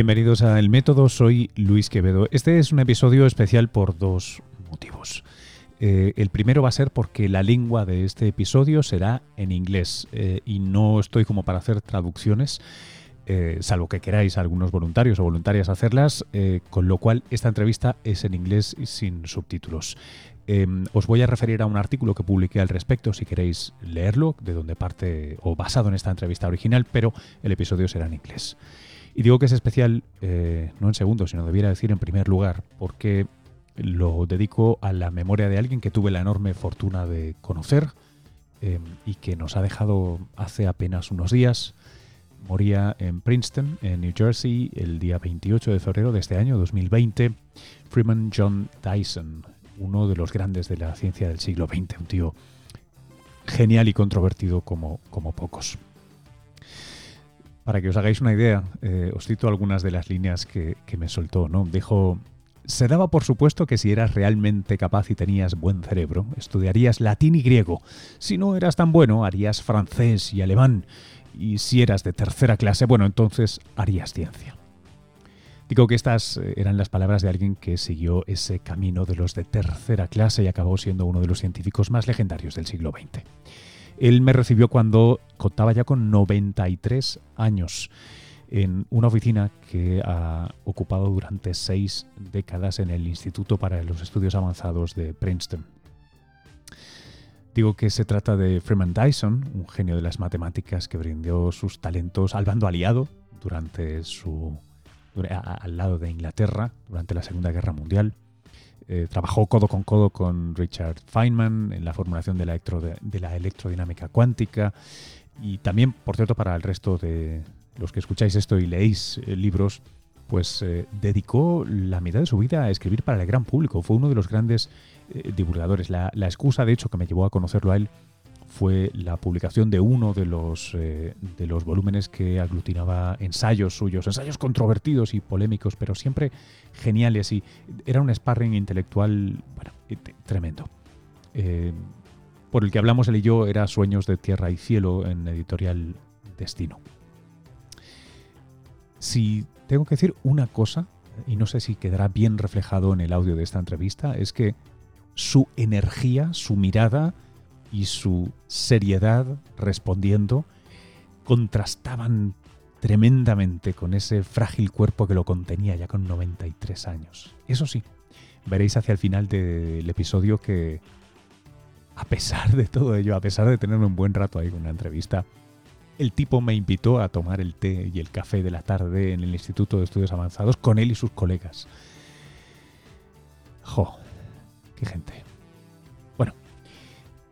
Bienvenidos a El Método, soy Luis Quevedo. Este es un episodio especial por dos motivos. Eh, el primero va a ser porque la lengua de este episodio será en inglés eh, y no estoy como para hacer traducciones, eh, salvo que queráis algunos voluntarios o voluntarias hacerlas, con lo cual esta entrevista es en inglés y sin subtítulos. Em, os voy a referir a un artículo que publiqué al respecto si queréis leerlo, de donde parte o basado en esta entrevista original, pero el episodio será en inglés. Y digo que es especial, no en segundo, sino debiera decir en primer lugar, porque lo dedico a la memoria de alguien que tuve la enorme fortuna de conocer em, y que nos ha dejado hace apenas unos días. Moría en Princeton, en New Jersey, el día 28 de febrero de este año, 2020, Freeman John Dyson, uno de los grandes de la ciencia del siglo XX, un tío genial y controvertido como, como pocos. Para que os hagáis una idea, eh, os cito algunas de las líneas que, que me soltó. ¿no? Dijo, se daba por supuesto que si eras realmente capaz y tenías buen cerebro, estudiarías latín y griego. Si no eras tan bueno, harías francés y alemán. Y si eras de tercera clase, bueno, entonces harías ciencia. Digo que estas eh, eran las palabras de alguien que siguió ese camino de los de tercera clase y acabó siendo uno de los científicos más legendarios del siglo XX. Él me recibió cuando contaba ya con 93 años en una oficina que ha ocupado durante seis décadas en el Instituto para los Estudios Avanzados de Princeton. Digo que se trata de Freeman Dyson, un genio de las matemáticas que brindó sus talentos al bando aliado durante su al lado de Inglaterra durante la Segunda Guerra Mundial. Eh, trabajó codo con codo con Richard Feynman en la formulación de la, de la electrodinámica cuántica y también, por cierto, para el resto de, los que escucháis esto y leéis eh, libros, pues eh, dedicó la mitad de su vida a escribir para el gran público. Fue uno de los grandes divulgadores. La, excusa, de hecho, que me llevó a conocerlo a él fue la publicación de uno de los, de los volúmenes que aglutinaba ensayos suyos, ensayos controvertidos y polémicos, pero siempre geniales y era un sparring intelectual bueno, tremendo. por el que hablamos él y yo era Sueños de Tierra y Cielo en editorial Destino. Si tengo que decir una cosa, y no sé si quedará bien reflejado en el audio de esta entrevista, es que su energía, su mirada y su seriedad respondiendo contrastaban tremendamente con ese frágil cuerpo que lo contenía ya con 93 años. Eso sí, veréis hacia el final del episodio que, a pesar de todo ello, a pesar de tenerme un buen rato ahí con una entrevista, el tipo me invitó a tomar el té y el café de la tarde en el Instituto de Estudios Avanzados con él y sus colegas. ¡Jo! ¡Qué gente!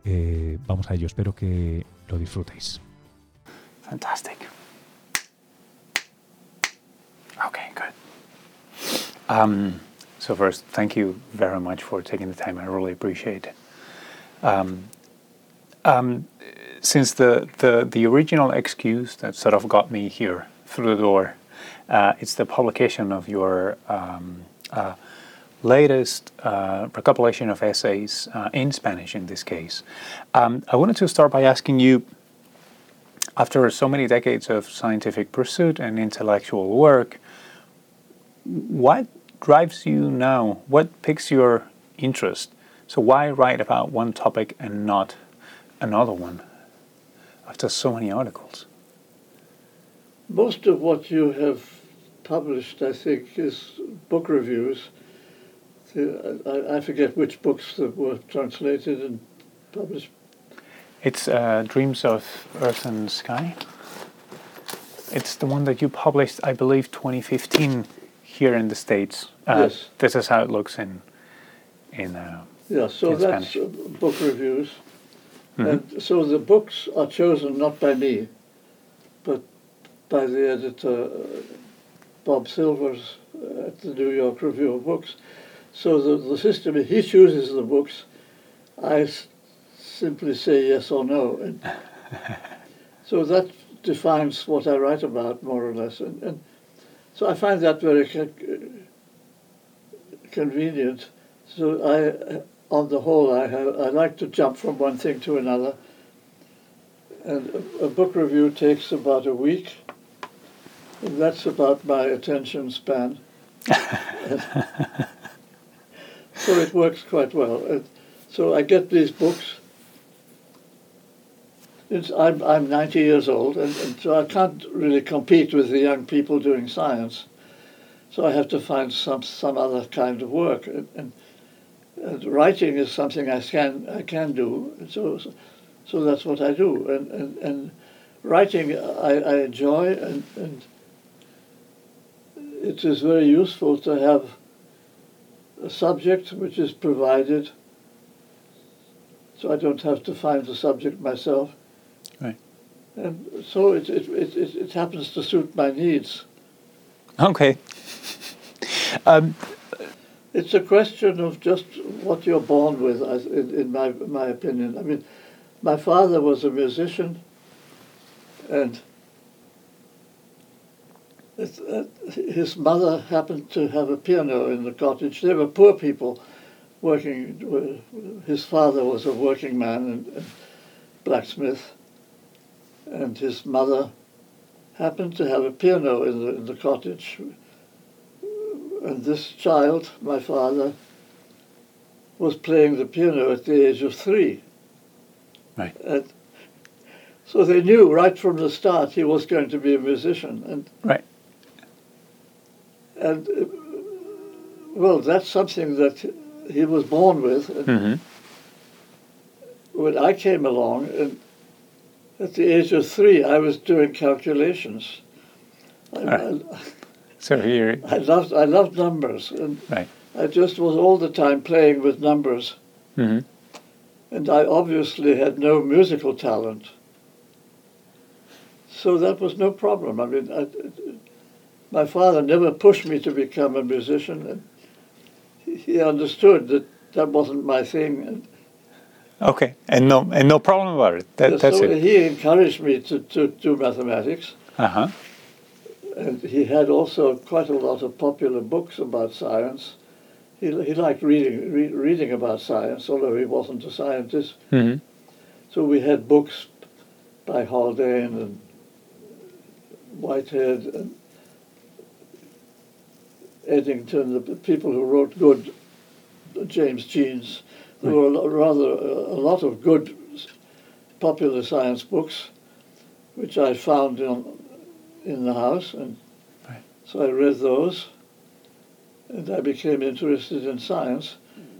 Eh, vamos a ello. Espero que lo disfrutéis. Fantastic. Okay, good. Um, so first, thank you very much for taking the time. I really appreciate it. Um, um, since the, the, the original excuse that sort of got me here through the door, uh, it's the publication of your um, uh, latest uh, recopilation of essays uh, in Spanish in this case. Um, I wanted to start by asking you after so many decades of scientific pursuit and intellectual work, what drives you now? What piques your interest? So, why write about one topic and not another one? after so many articles? Most of what you have published, I think, is book reviews. I, I forget which books that were translated and published. It's uh, Dreams of Earth and Sky. It's the one that you published, I believe, 2015 here in the States. Uh, yes. This is how it looks in in. Uh, yeah, so in that's Spanish. book reviews. Mm-hmm. And so the books are chosen not by me, but by the editor, uh, Bob Silvers, uh, at the New York Review of Books. So the, the system he chooses the books, I s- simply say yes or no. And so that defines what I write about, more or less. And, and so I find that very con- uh, convenient. So I uh, on the whole, I, have, I like to jump from one thing to another. And a, a book review takes about a week. And that's about my attention span. so it works quite well. And so I get these books. It's, I'm, I'm 90 years old, and, and so I can't really compete with the young people doing science. So I have to find some, some other kind of work. And, and, and writing is something I can, I can do. So, so, so that's what I do. And, and, and writing I, I enjoy, and, and it is very useful to have subject which is provided so I don't have to find the subject myself. Right. And so it, it, it, it, it happens to suit my needs. Okay. Um, It's a question of just what you're born with, in, in my, my opinion. I mean, my father was a musician, and it, uh, his mother happened to have a piano in the cottage. They were poor people working. His father was a working man and, and blacksmith, and his mother happened to have a piano in the, in the cottage. And this child, my father, was playing the piano at the age of three. Right. And so they knew right from the start he was going to be a musician. And right. And uh, well, that's something that he was born with. And hmm when I came along, and at the age of three, I was doing calculations. I, Right. So here, I, loved I loved numbers, and right. I just was all the time playing with numbers. hmm And I obviously had no musical talent. So that was no problem. I mean, I, my father never pushed me to become a musician, and he- understood that that wasn't my thing. Okay. And no, and no problem about it. That, that's so it. he encouraged me to, to do mathematics, Uh huh. and he had also quite a lot of popular books about science. He, he liked reading, re, reading about science, although he wasn't a scientist. hmm So we had books by Haldane and Whitehead and Eddington, the people who wrote good James Jeans. There were a rather a a lot of good popular science books, which I found in, in the house, and Right. so I read those, and I became interested in science,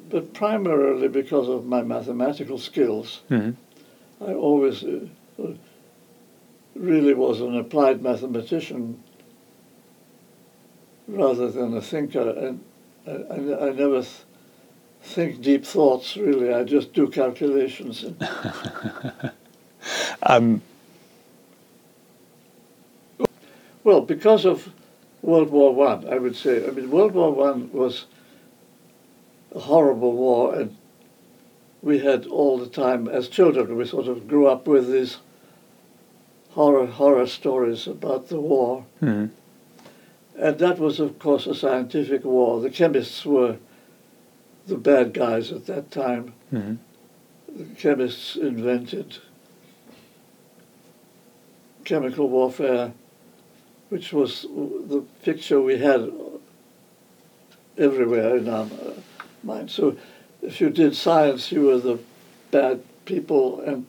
but primarily because of my mathematical skills. hmm I always uh, uh, really was an applied mathematician rather than a thinker, and I, I, I never th- think deep thoughts. Really, I just do calculations. And Um, well, because of World War One, I, would say. I mean, World War One was a horrible war, and we had all the time as children. We sort of grew up with these horror horror stories about the war. mhm. And that was, of course, a scientific war. The chemists were the bad guys at that time. Mhm. The chemists invented chemical warfare, which was the picture we had everywhere in our mind. So if you did science, you were the bad people, and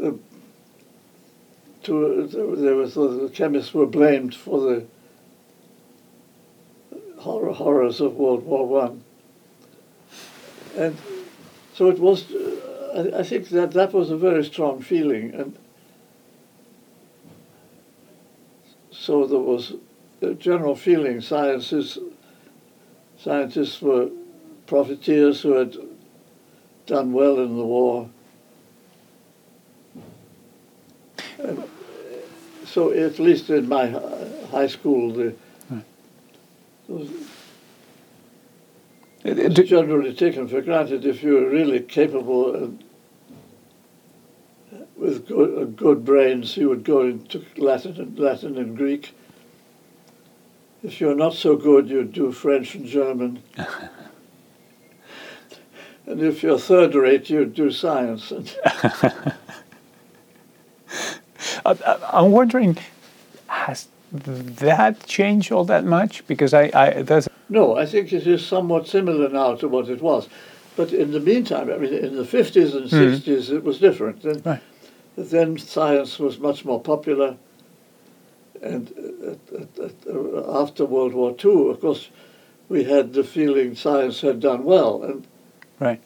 uh, to, there was the chemists were blamed for the horror, horrors of World War One, and so it was. Uh, I, I think that that was a very strong feeling, and so there was a general feeling. Sciences, scientists were profiteers who had done well in the war. So at least in my high school, the, Right. it was Uh, it's do- generally taken for granted if you're really capable and with good, uh, good brains, you would go into Latin and Latin and Greek. If you're not so good, you'd do French and German. and if you're third rate, you'd do science. And I- I- I'm wondering has that changed all that much? Because I, I that's No, I think it is somewhat similar now to what it was. But in the meantime, I mean, in the 50s and hmm. 60s, it was different. Then, Right. then science was much more popular. And at, at, uh, after World War II, of course, we had the feeling science had done well. And right.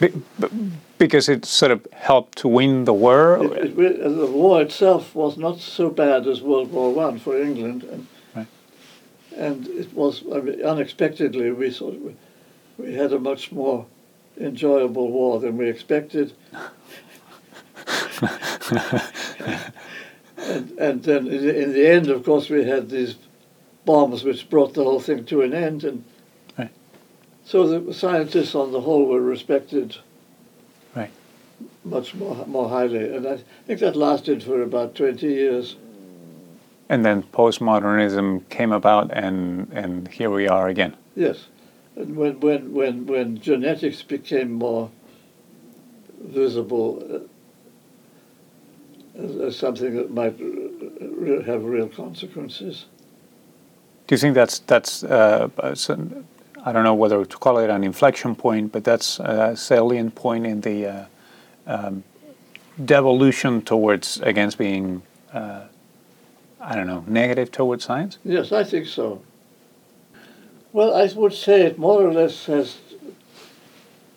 Be, be- because it sort of helped to win the war. it, it, the war itself was not so bad as World War One for England. And, Right. and it was, I mean, unexpectedly, we sort of, we had a much more enjoyable war than we expected. and, and then in the, in the end, of course, we had these bombs which brought the whole thing to an end. And. So the scientists on the whole were respected Right. much more, more highly. And I think that lasted for about 20 years. And then postmodernism came about, and and here we are again. Yes. And when, when, when, when genetics became more visible uh, as, as something that might re- have real consequences. Do you think that's that's uh, uh, some- I don't know whether to call it an inflection point, but that's a salient point in the uh, um, devolution towards against being uh, I don't know negative towards science. Yes, I think so. Well, I would say it more or less has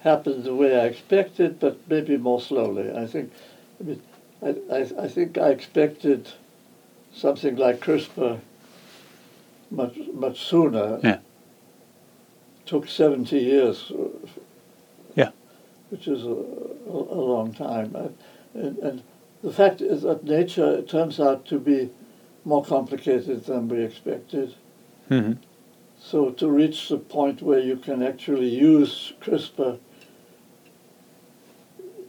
happened the way I expected, but maybe more slowly. I think, I mean, I, I, I think I expected something like CRISPR much much sooner. Yeah. Took seventy years. uh, Yeah. Which is a, a, a long time, I, and, and the fact is that nature turns out to be more complicated than we expected. hmm So to reach the point where you can actually use CRISPR,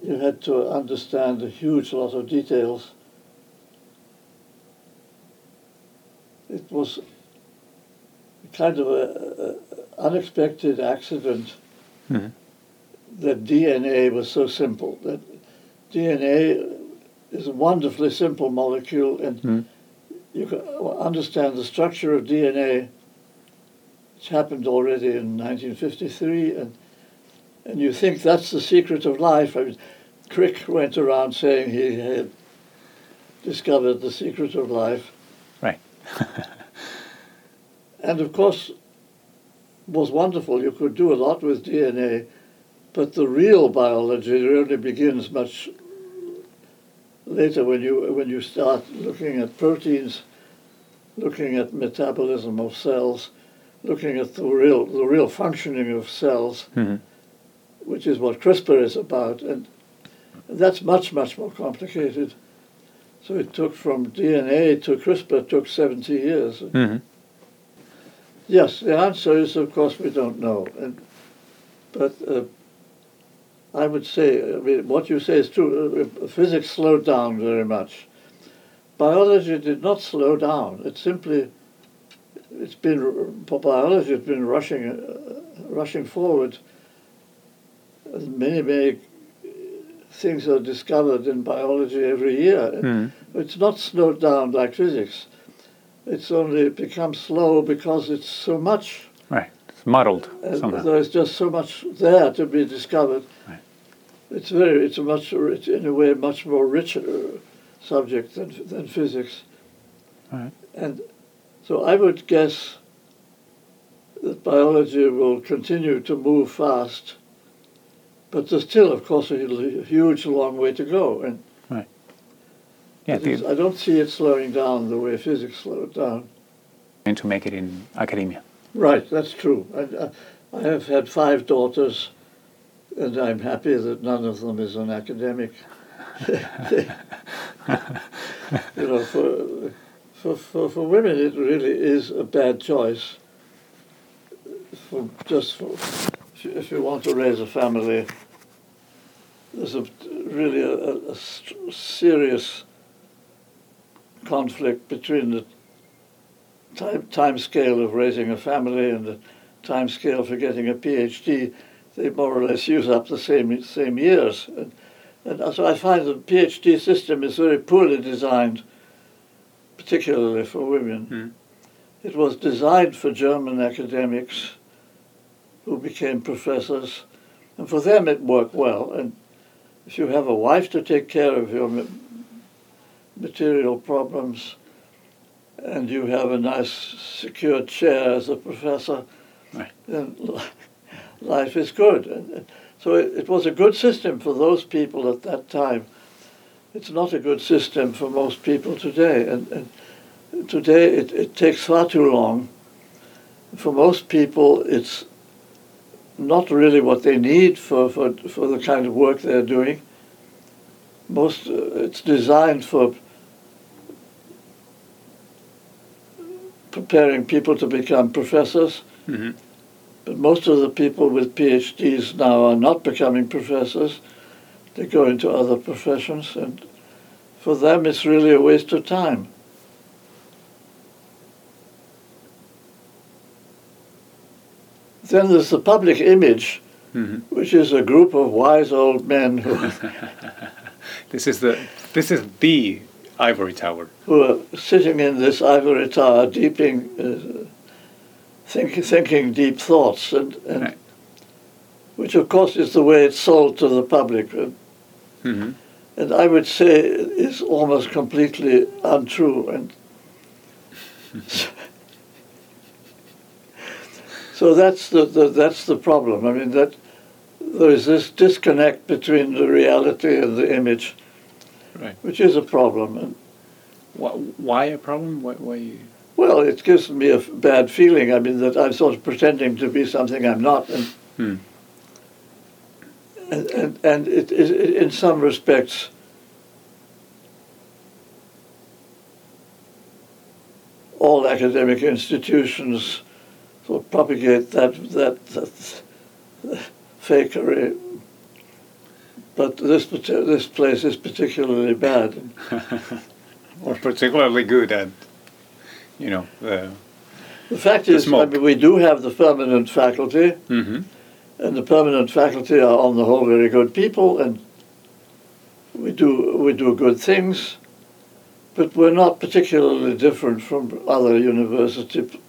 you had to understand a huge lot of details. It was kind of a unexpected accident hmm that DNA was so simple. That DNA is a wonderfully simple molecule, and Mm. you can understand the structure of DNA, which happened already in 1953, and and you think that's the secret of life. I mean, Crick went around saying he had discovered the secret of life, Right. and of course, was wonderful. You could do a lot with DNA, but the real biology really begins much later when you when you start looking at proteins, looking at metabolism of cells, looking at the real the real functioning of cells, hmm which is what CRISPR is about, and that's much much more complicated. So it took from DNA to CRISPR took 70 years. hmm Yes, the answer is, of course, we don't know. And, but uh, I would say, I mean, what you say is true. Uh, Physics slowed down very much. Biology did not slow down. It simply, it's been, biology has been rushing, uh, rushing forward. Many, many things are discovered in biology every year. hmm It's not slowed down like physics. It's only it becomes slow because it's so much. Right. It's muddled Uh, somehow. there's just so much there to be discovered. Right. It's very, it's a much, rich, in a way, much more richer subject than, than physics. Right. And so I would guess that biology will continue to move fast, but there's still, of course, a huge, long way to go. And Yeah. The, I don't see it slowing down the way physics slowed down. and to make it in academia. Right, that's true. I, I, uh, I have had five daughters, and I'm happy that none of them is an academic. you know, for, for, for, for women, it really is a bad choice. For just for, if, you, if you want to raise a family, there's a, really a, a, a serious conflict between the time, time scale of raising a family and the time scale for getting a PhD, they more or less use up the same same years. And, and so I find the PhD system is very poorly designed, particularly for women. Mm. It was designed for German academics who became professors, and for them it worked well. And if you have a wife to take care of your ma- material problems, and you have a nice secure chair as a professor, Right. then life is good. And, so it, it was a good system for those people at that time. It's not a good system for most people today. And, and today it, it takes far too long. For most people, it's not really what they need for, for, for the kind of work they're doing. Most, uh, it's designed for preparing people to become professors. Mhm. But most of the people with PhDs now are not becoming professors. They go into other professions, and for them, it's really a waste of time. Then there's the public image, Mhm. which is a group of wise old men who, This is the this is the ivory tower. who are sitting in this ivory tower, deeping, uh, think, thinking deep thoughts, and, and Right. which of course is the way it's sold to the public. uh, Mhm. and I would say is almost completely untrue. And so that's the, the that's the problem. I mean that there is this disconnect between the reality and the image, Right. which is a problem. And Why, why a problem? Why, why you, well, it gives me a f- bad feeling. I mean that I'm sort of pretending to be something I'm not, and Hmm. and and, and it, it, it, in some respects. All academic institutions sort of propagate that that, that fakery, but this this place is particularly bad. or particularly good at, you know, the. The fact The is, I mean, we do have the permanent faculty, hmm and the permanent faculty are on the whole very good people, and we do we do good things, but we're not particularly different from other university p-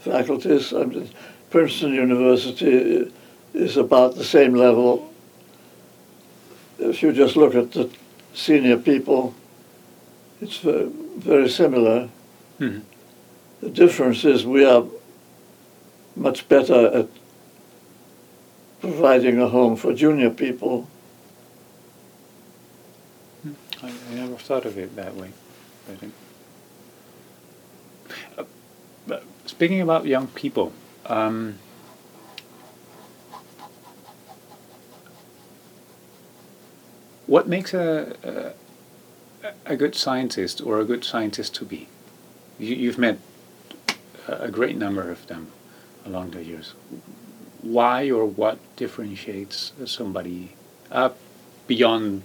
faculties. I mean, Princeton University is about the same level. If you just look at the senior people, it's ve- very similar. Mhm. The difference is we are much better at providing a home for junior people. I, I never thought of it that way. I think. Uh, but speaking about young people, um, what makes a, a a good scientist or a good scientist to be? You, you've met a great number of them along the years. Why or what differentiates somebody beyond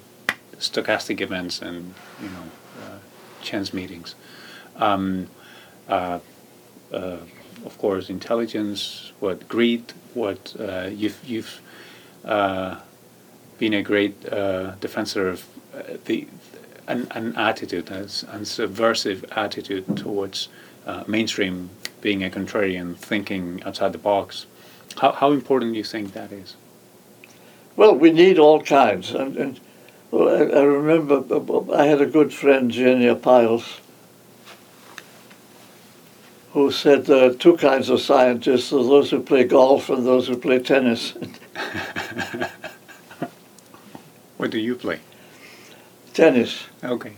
stochastic events and you know uh, chance meetings. Um, uh, uh, of course, intelligence, what greed, what uh, you've you've uh, been a great uh, defensor of uh, the an, an attitude, as an subversive attitude towards uh, mainstream, being a contrarian, thinking outside the box. How how important do you think that is? Well, we need all kinds. And, and well, I, I remember I had a good friend, Genia Piles, who said there are two kinds of scientists those who play golf and those who play tennis. What do you play? tennis. Okay.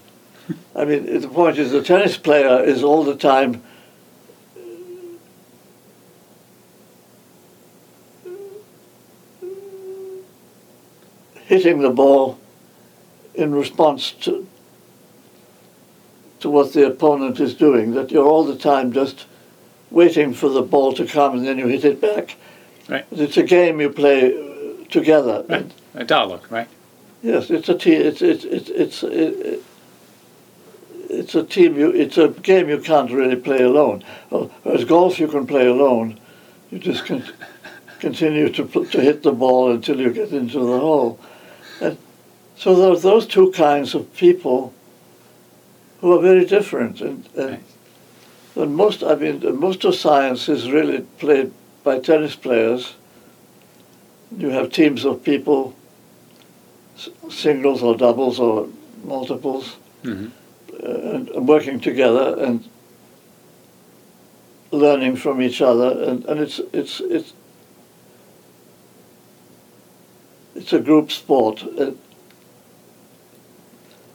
I mean, the point is, the tennis player is all the time hitting the ball in response to to what the opponent is doing. That you're all the time just waiting for the ball to come and then you hit it back. Right. It's a game you play together. Right. A dialogue, right? Yes, it's a team. It's it's it's it's it, it's a team. You it's a game you can't really play alone. Well, Whereas golf, you can play alone. You just can continue to to hit the ball until you get into the hole. And so there's those two kinds of people. who are very different. And, and, Right. and most, I mean, most of science is really played by tennis players. You have teams of people, s- singles or doubles or multiples, Mhm. uh, and and working together and learning from each other, and, and it's it's it's it's a group sport. Uh,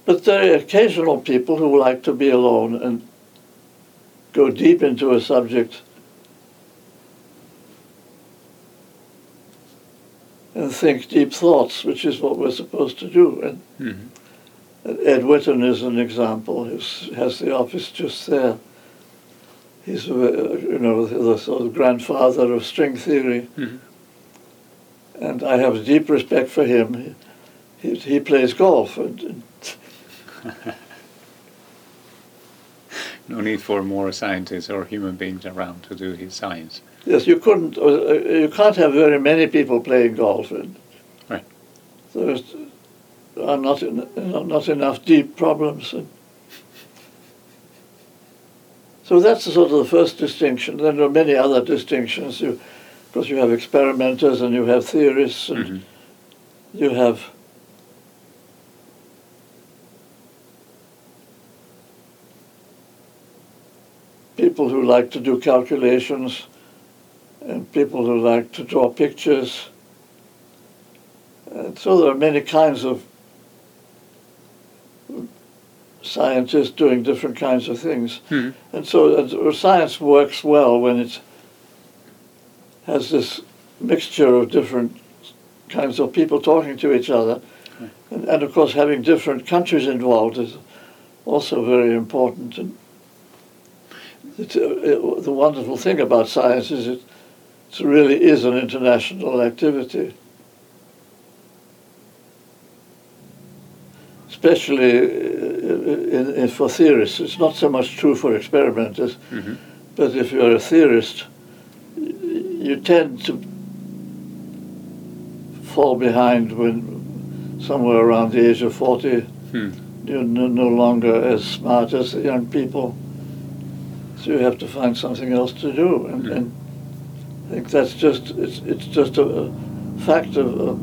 but there are occasional people who like to be alone and go deep into a subject and think deep thoughts, which is what we're supposed to do. And Mhm. Ed Witten is an example. He has the office just there. He's, uh, you know, the sort of grandfather of string theory, Mhm. and I have deep respect for him. He, he plays golf, and, and No need for more scientists or human beings around to do his science. yes, you couldn't, uh, uh, you can't have very many people playing golf, and Right. there's are not en- not enough deep problems. And so that's sort of the first distinction. Then there are many other distinctions. You, course, you have experimenters and you have theorists and Mhm. you have people who like to do calculations and people who like to draw pictures. And so there are many kinds of scientists doing different kinds of things. Mhm. And so science works well when it has this mixture of different kinds of people talking to each other. And, and of course, having different countries involved is also very important. And it's, uh, it, the wonderful thing about science is it, it really is an international activity. Especially uh, in, in, for theorists. It's not so much true for experimenters. Mhm. But if you're a theorist, you tend to fall behind when somewhere around the age of 40, Hmm. you're no, no longer as smart as the young people. So you have to find something else to do. And, Mm. and I think that's just, it's, it's just a, a fact of, of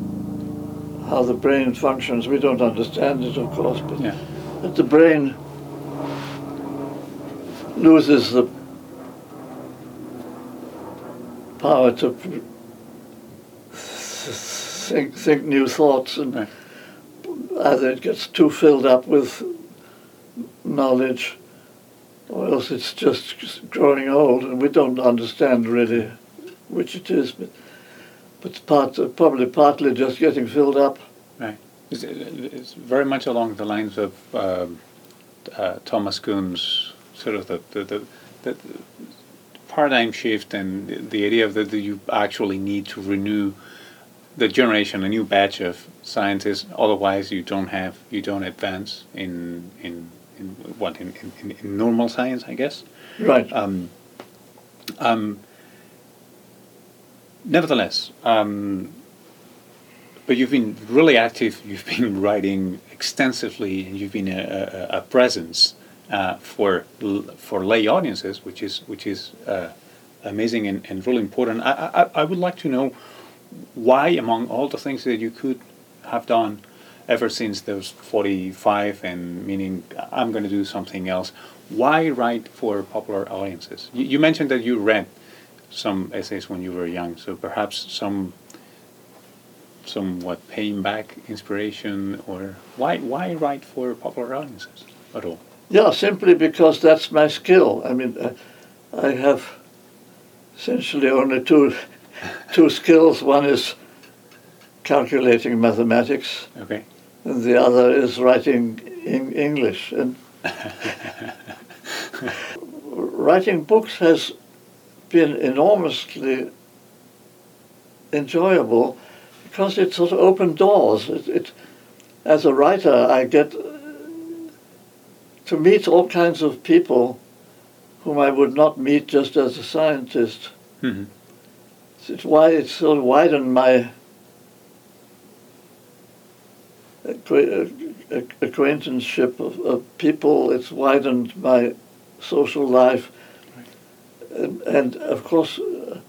how the brain functions. We don't understand it, of course, but, Yeah. but the brain loses the power to pr- think, think new thoughts and Right. either it gets too filled up with knowledge or else it's just growing old and we don't understand really which it is but but part, probably partly just getting filled up It's, it's very much along the lines of um, uh, Thomas Kuhn's sort of the, the, the, the paradigm shift and the, the idea that you actually need to renew the generation, a new batch of scientists. Otherwise, you don't have you don't advance in in, in what in, in, in normal science, I guess. right Um, um, nevertheless, um, but you've been really active. You've been writing extensively, and you've been a, a, a presence uh, for for lay audiences, which is which is uh, amazing and, and really important. I, I I would like to know why, among all the things that you could have done ever since those 45 and meaning I'm going to do something else, why write for popular audiences? You, you mentioned that you read some essays when you were young, so perhaps some somewhat paying back inspiration or why why write for popular audiences at all? yeah simply because that's my skill i mean uh, i have essentially only two two skills one is calculating mathematics Okay. And the other is writing in English. And writing books has been enormously enjoyable because it sort of opened doors. It, it, as a writer, I get to meet all kinds of people whom I would not meet just as a scientist. hmm It's why it's sort of widened my uh, cre- uh, ac- Uh, acquaintanceship of, of people. It's widened my social life, and, and of course, uh,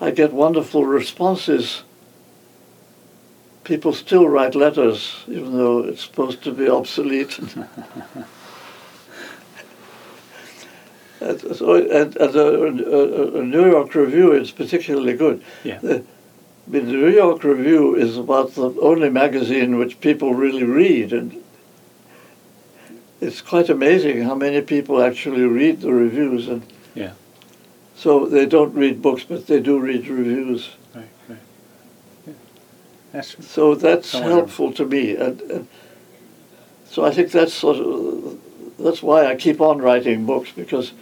I get wonderful responses. People still write letters, even though it's supposed to be obsolete. and, so, and, and a, a, a New York Review is particularly good. Yeah. The, the New York Review is about the only magazine which people really read, and it's quite amazing how many people actually read the reviews. And Yeah. so they don't read books, but they do read reviews. Right. Right. Yeah. That's So that's helpful to me, and, and so I think that's sort of that's why I keep on writing books because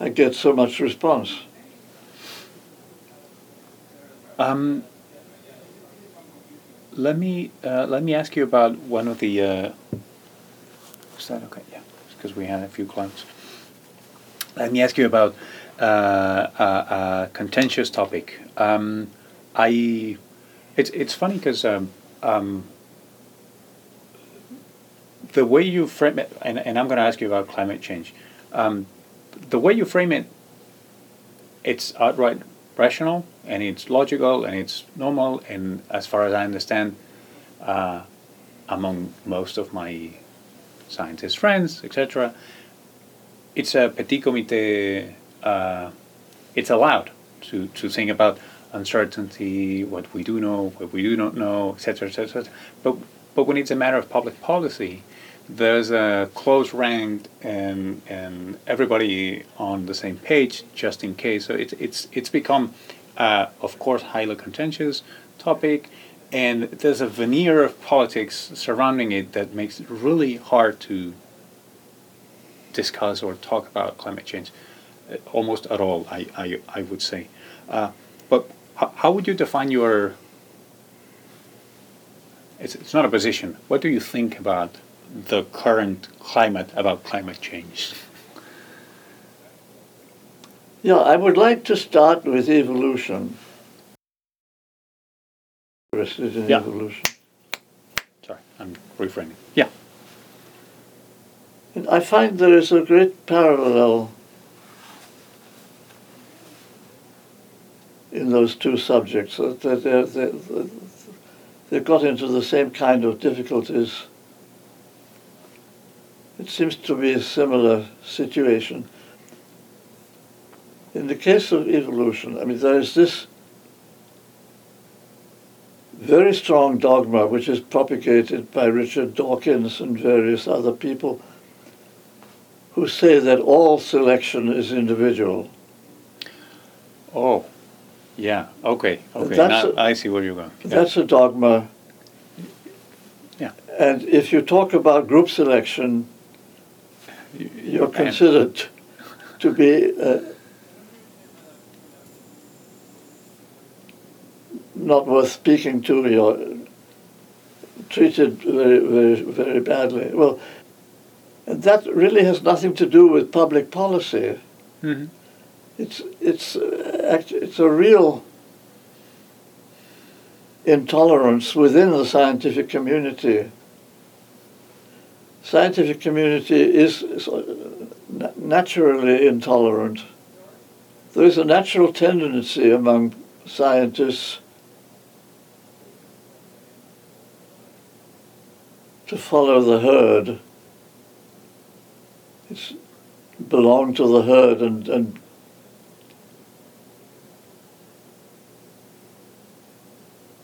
I get so much response. Um, let me uh, let me ask you about one of the. Uh, is that okay? Yeah, because we had a few clients. Let me ask you about uh, a, a contentious topic. Um, I, it's it's funny because um, um, the way you frame it, and, and I'm going to ask you about climate change. Um, the way you frame it, it's outright rational and it's logical and it's normal and as far as I understand, uh, among most of my scientist friends, etc., it's a petit comité. Uh, it's allowed to, to think about uncertainty, what we do know, what we do not know, etc., etc. But but when it's a matter of public policy, there's a close ranked and and everybody on the same page just in case. So it's it's it's become, uh, of course, highly contentious topic, and there's a veneer of politics surrounding it that makes it really hard to discuss or talk about climate change, uh, almost at all. I I, I would say, uh, but how, how would you define your it's, it's not a position. What do you think about the current climate, about climate change? Yeah, I would like to start with evolution. Interested in Yeah. evolution. Sorry, I'm reframing. Yeah. And I find there is a great parallel in those two subjects. That they're, they're, they've got into the same kind of difficulties. It seems to be a similar situation. In the case of evolution, I mean, there is this very strong dogma which is propagated by Richard Dawkins and various other people who say that all selection is individual. Oh, yeah. Okay. Okay. Now a- I see where you're going. Yeah. That's a dogma. Yeah. And if you talk about group selection, you're considered to be uh, not worth speaking to. You're treated very, very, very badly. Well, that really has nothing to do with public policy. Mhm. It's it's uh, it's a real intolerance within the scientific community. Scientific community is, uh, naturally intolerant. There is a natural tendency among scientists to follow the herd. It's belong to the herd and, and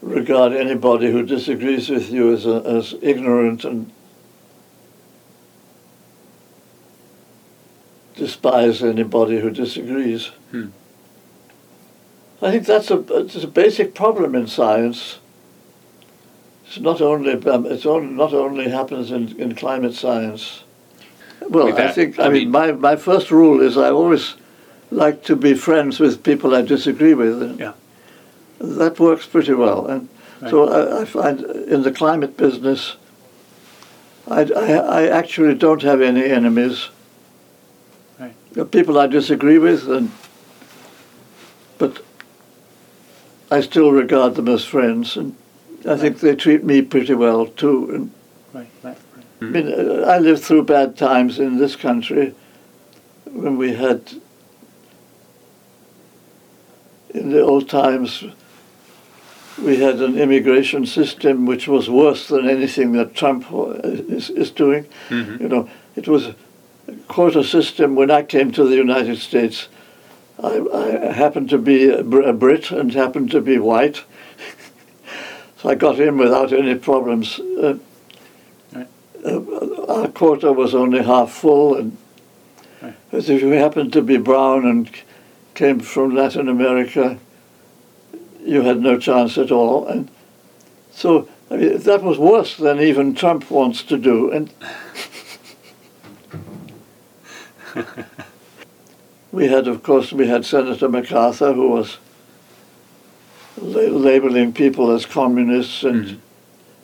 regard anybody who disagrees with you as, a, as ignorant and despise anybody who disagrees. Hmm. I think that's a, it's a basic problem in science. It's not only um, it's only, not only happens in, in climate science. Well, I think I I mean mean- my, my first rule is I always like to be friends with people I disagree with. And Yeah. That works pretty well, and so I, I find in the climate business, I, I, I actually don't have any enemies. Right. People I disagree with, and but I still regard them as friends, and I think they treat me pretty well too. And Right. Right. right. mean, uh, I lived through bad times in this country when we had, in the old times, we had an immigration system which was worse than anything that Trump is, is doing. Mm-hmm. You know, it was a quota system. When I came to the United States, I, I happened to be a Brit and happened to be white. so I got in without any problems. Uh, Right. uh, our quota was only half full, and Right. if you happened to be brown and came from Latin America, you had no chance at all. And so I mean, that was worse than even Trump wants to do. And we had, of course, we had Senator McCarthy, who was la- labeling people as communists and Mhm.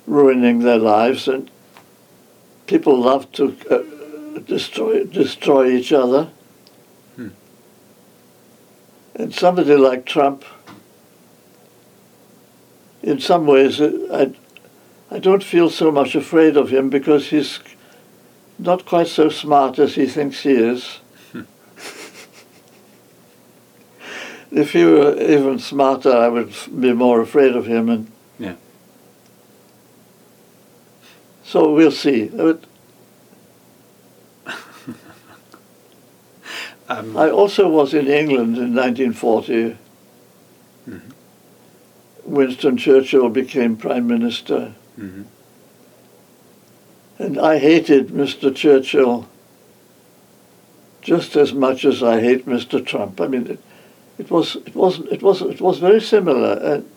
ruining their lives, and people love to uh, destroy destroy each other. Hmm. And somebody like Trump, in some ways, uh, I, I don't feel so much afraid of him because he's not quite so smart as he thinks he is. if he were even smarter, I would be more afraid of him. And Yeah. So we'll see. Um, I also was in England in 1940. Mhm. Winston Churchill became prime minister, mhm. And I hated Mr. Churchill just as much as I hate Mr. Trump. I mean, it, it was it was it was it was very similar. And,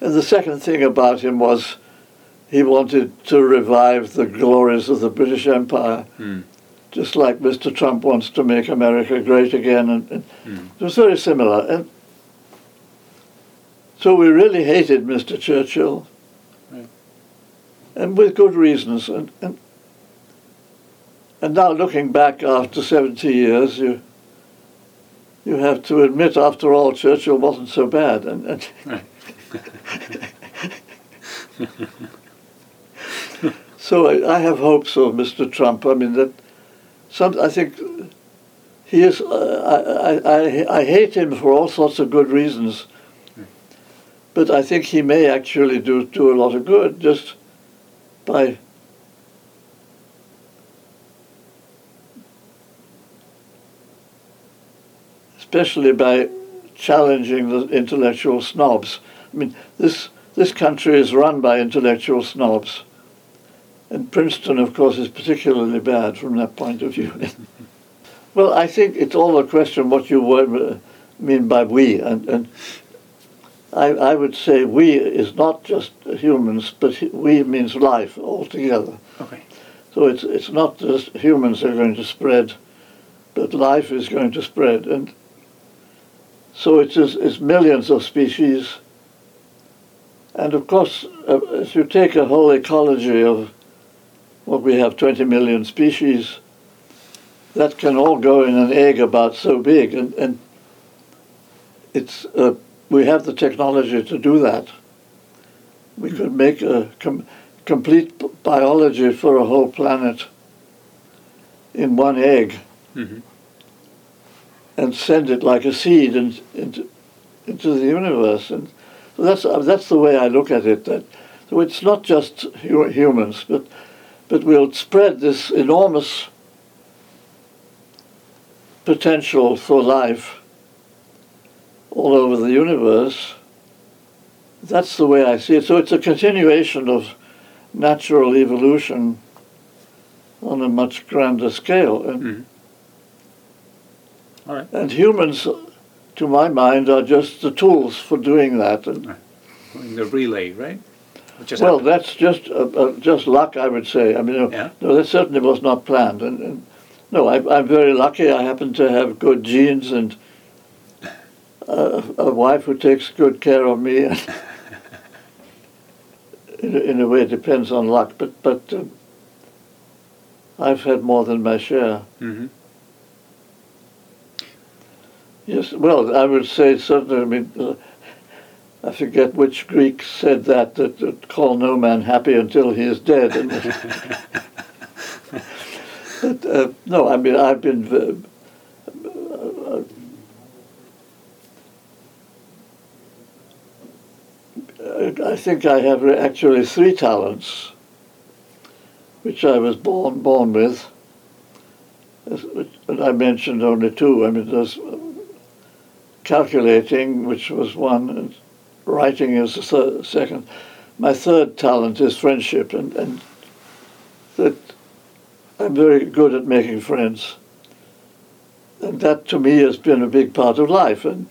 and the second thing about him was he wanted to revive the glories of the British Empire. Mm. just like Mr. Trump wants to make America great again. And, and Mm. it was very similar. And so we really hated Mr. Churchill. And with good reasons. And, and and now looking back after 70 years, you you have to admit, after all, Churchill wasn't so bad. And, and So I, I have hopes of Mr. Trump. I mean that some I think he is. Uh, I, I I hate him for all sorts of good reasons, but I think he may actually do do a lot of good just by especially by challenging the intellectual snobs. I mean this this country is run by intellectual snobs. And Princeton, of course, is particularly bad from that point of view. well, I think it's all a question what you uh, mean by we. And, and I, I would say we is not just humans, but we means life altogether. Okay. So it's, it's not just humans are going to spread, but life is going to spread. And so it is it's millions of species. And of course, uh, if you take a whole ecology of what we have 20 million species, that can all go in an egg about so big. And, and it's, uh, we have the technology to do that. We could make a com- complete biology for a whole planet in one egg Mhm. and send it like a seed in, into, into the universe. And so that's, uh, that's the way I look at it. That, so it's not just hu- humans, but, but we'll spread this enormous potential for life all over the universe. That's the way I see it. So it's a continuation of natural evolution on a much grander scale. And, Mhm. All right. and humans, to my mind, are just the tools for doing that. And, In the relay, right? Just well, happened? that's just uh, uh, just luck, I would say. I mean, no, Yeah. no that certainly was not planned. And, and no, I, I'm very lucky. I happen to have good genes and a, a wife who takes good care of me. in, a, in a way, it depends on luck, but but um, I've had more than my share. Mhm. Yes, well, I would say certainly. I mean, uh, I forget which Greek said that, that, that call no man happy until he is dead. But, uh, no, I mean, I've been. Uh, I think I have actually three talents, which I was born born with. And I mentioned only two. I mean, there's uh, calculating, which was one, and writing is the third, second. My third talent is friendship, and, and that I'm very good at making friends. And that to me has been a big part of life. And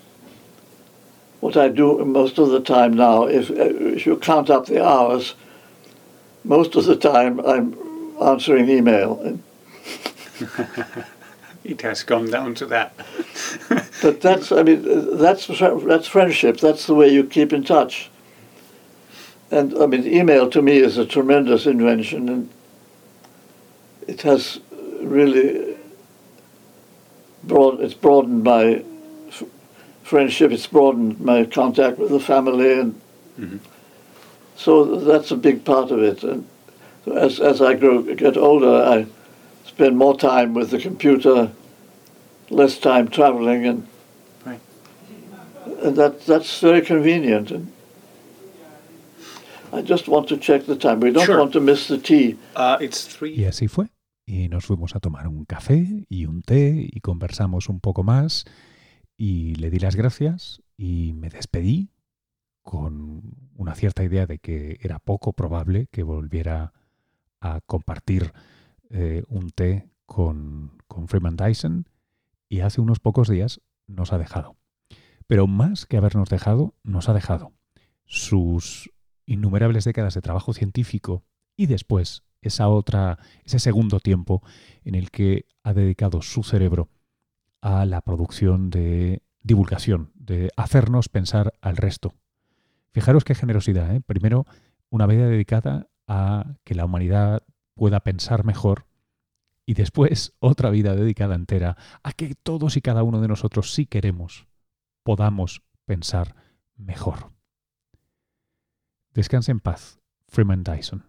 what I do most of the time now, if, uh, if you count up the hours, most of the time I'm answering email. It has come down to that. but that's, I mean, that's that's friendship. That's the way you keep in touch. And I mean, email to me is a tremendous invention, and it has really broad. It's broadened my friendship. It's broadened my contact with the family, and mm-hmm. so that's a big part of it. And as as I grow get older, I spend more time with the computer, less time traveling, and right. and that that's very convenient. And I just want to check the time. We don't sure. want to miss the tea. Uh, it's three. Y así fue. Y nos fuimos a tomar un café y un té y conversamos un poco más y le di las gracias y me despedí con una cierta idea de que era poco probable que volviera a compartir eh, un té con, con Freeman Dyson y hace unos pocos días nos ha dejado. Pero más que habernos dejado, nos ha dejado sus innumerables décadas de trabajo científico y después esa otra, ese segundo tiempo en el que ha dedicado su cerebro a la producción de divulgación, de hacernos pensar al resto. Fijaros qué generosidad. ¿eh? Primero, una vida dedicada a que la humanidad pueda pensar mejor y después otra vida dedicada entera a que todos y cada uno de nosotros, si queremos, podamos pensar mejor. Descanse en paz, Freeman Dyson.